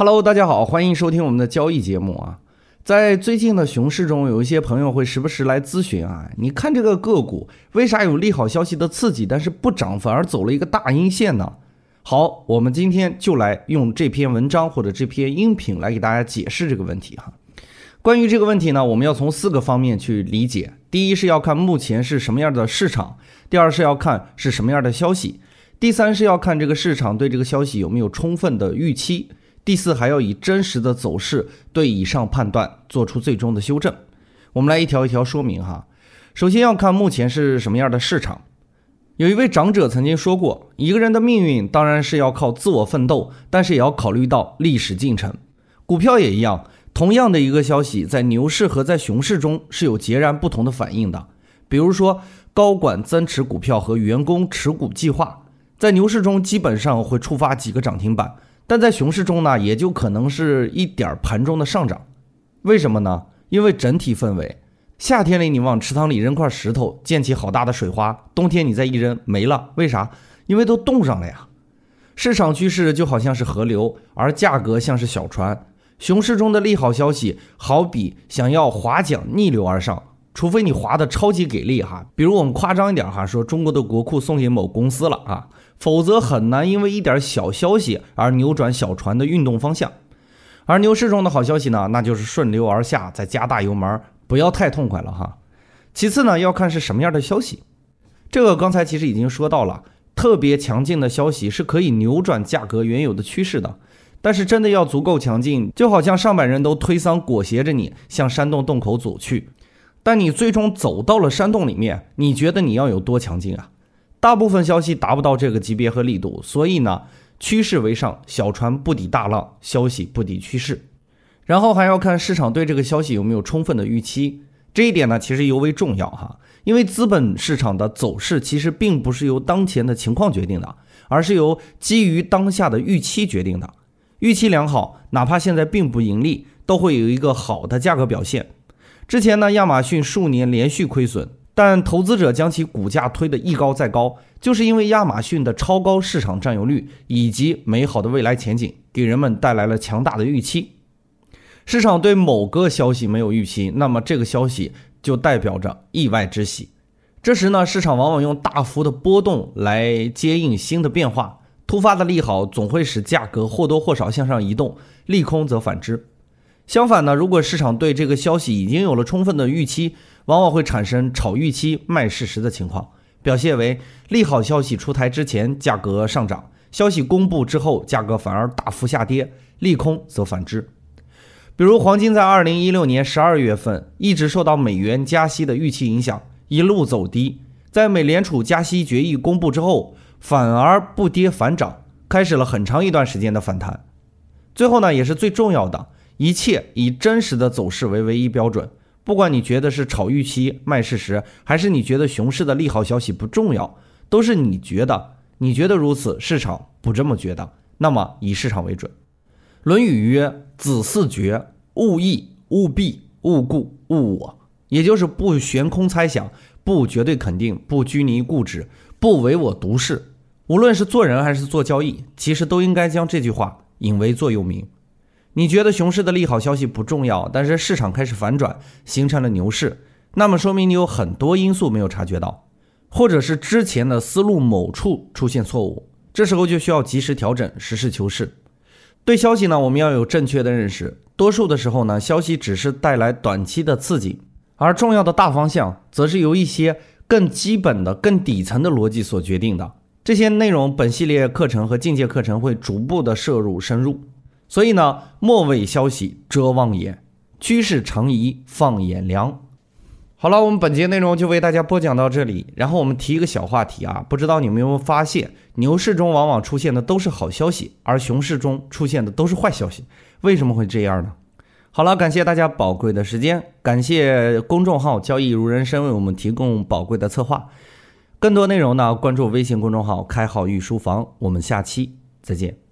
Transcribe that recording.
Hello，大家好，欢迎收听我们的交易节目啊。在最近的熊市中，有一些朋友会时不时来咨询啊，你看这个个股为啥有利好消息的刺激，但是不涨反而走了一个大阴线呢？好，我们今天就来用这篇文章或者这篇音频来给大家解释这个问题哈。关于这个问题呢，我们要从四个方面去理解。第一是要看目前是什么样的市场，第二是要看是什么样的消息，第三是要看这个市场对这个消息有没有充分的预期。第四，还要以真实的走势对以上判断做出最终的修正。我们来一条一条说明哈。首先要看目前是什么样的市场。有一位长者曾经说过，一个人的命运当然是要靠自我奋斗，但是也要考虑到历史进程。股票也一样，同样的一个消息，在牛市和在熊市中是有截然不同的反应的。比如说，高管增持股票和员工持股计划，在牛市中基本上会触发几个涨停板。但在熊市中呢，也就可能是一点盘中的上涨，为什么呢？因为整体氛围，夏天里你往池塘里扔块石头，溅起好大的水花；冬天你再一扔，没了。为啥？因为都冻上了呀。市场趋势就好像是河流，而价格像是小船。熊市中的利好消息，好比想要划桨逆流而上，除非你划的超级给力哈，比如我们夸张一点哈，说中国的国库送给某公司了啊。否则很难因为一点小消息而扭转小船的运动方向，而牛市中的好消息呢，那就是顺流而下，再加大油门，不要太痛快了哈。其次呢，要看是什么样的消息，这个刚才其实已经说到了，特别强劲的消息是可以扭转价格原有的趋势的，但是真的要足够强劲，就好像上百人都推搡裹挟着你向山洞洞口走去，但你最终走到了山洞里面，你觉得你要有多强劲啊？大部分消息达不到这个级别和力度，所以呢，趋势为上，小船不抵大浪，消息不抵趋势。然后还要看市场对这个消息有没有充分的预期，这一点呢其实尤为重要哈，因为资本市场的走势其实并不是由当前的情况决定的，而是由基于当下的预期决定的。预期良好，哪怕现在并不盈利，都会有一个好的价格表现。之前呢，亚马逊数年连续亏损。但投资者将其股价推得一高再高，就是因为亚马逊的超高市场占有率以及美好的未来前景，给人们带来了强大的预期。市场对某个消息没有预期，那么这个消息就代表着意外之喜。这时呢，市场往往用大幅的波动来接应新的变化。突发的利好总会使价格或多或少向上移动，利空则反之。相反呢，如果市场对这个消息已经有了充分的预期，往往会产生炒预期卖事实的情况，表现为利好消息出台之前价格上涨，消息公布之后价格反而大幅下跌，利空则反之。比如黄金在二零一六年十二月份一直受到美元加息的预期影响，一路走低，在美联储加息决议公布之后，反而不跌反涨，开始了很长一段时间的反弹。最后呢，也是最重要的。一切以真实的走势为唯一标准，不管你觉得是炒预期卖事实，还是你觉得熊市的利好消息不重要，都是你觉得，你觉得如此，市场不这么觉得，那么以市场为准。《论语》曰：“子嗣绝，勿意，勿避，勿固，勿我。”也就是不悬空猜想，不绝对肯定，不拘泥固执，不唯我独是。无论是做人还是做交易，其实都应该将这句话引为座右铭。你觉得熊市的利好消息不重要，但是市场开始反转，形成了牛市，那么说明你有很多因素没有察觉到，或者是之前的思路某处出现错误，这时候就需要及时调整，实事求是。对消息呢，我们要有正确的认识。多数的时候呢，消息只是带来短期的刺激，而重要的大方向则是由一些更基本的、更底层的逻辑所决定的。这些内容，本系列课程和进阶课程会逐步的摄入深入。所以呢，莫为消息遮望眼，趋势成疑放眼量。好了，我们本节内容就为大家播讲到这里。然后我们提一个小话题啊，不知道你们有没有发现，牛市中往往出现的都是好消息，而熊市中出现的都是坏消息，为什么会这样呢？好了，感谢大家宝贵的时间，感谢公众号交易如人生为我们提供宝贵的策划。更多内容呢，关注微信公众号开号御书房。我们下期再见。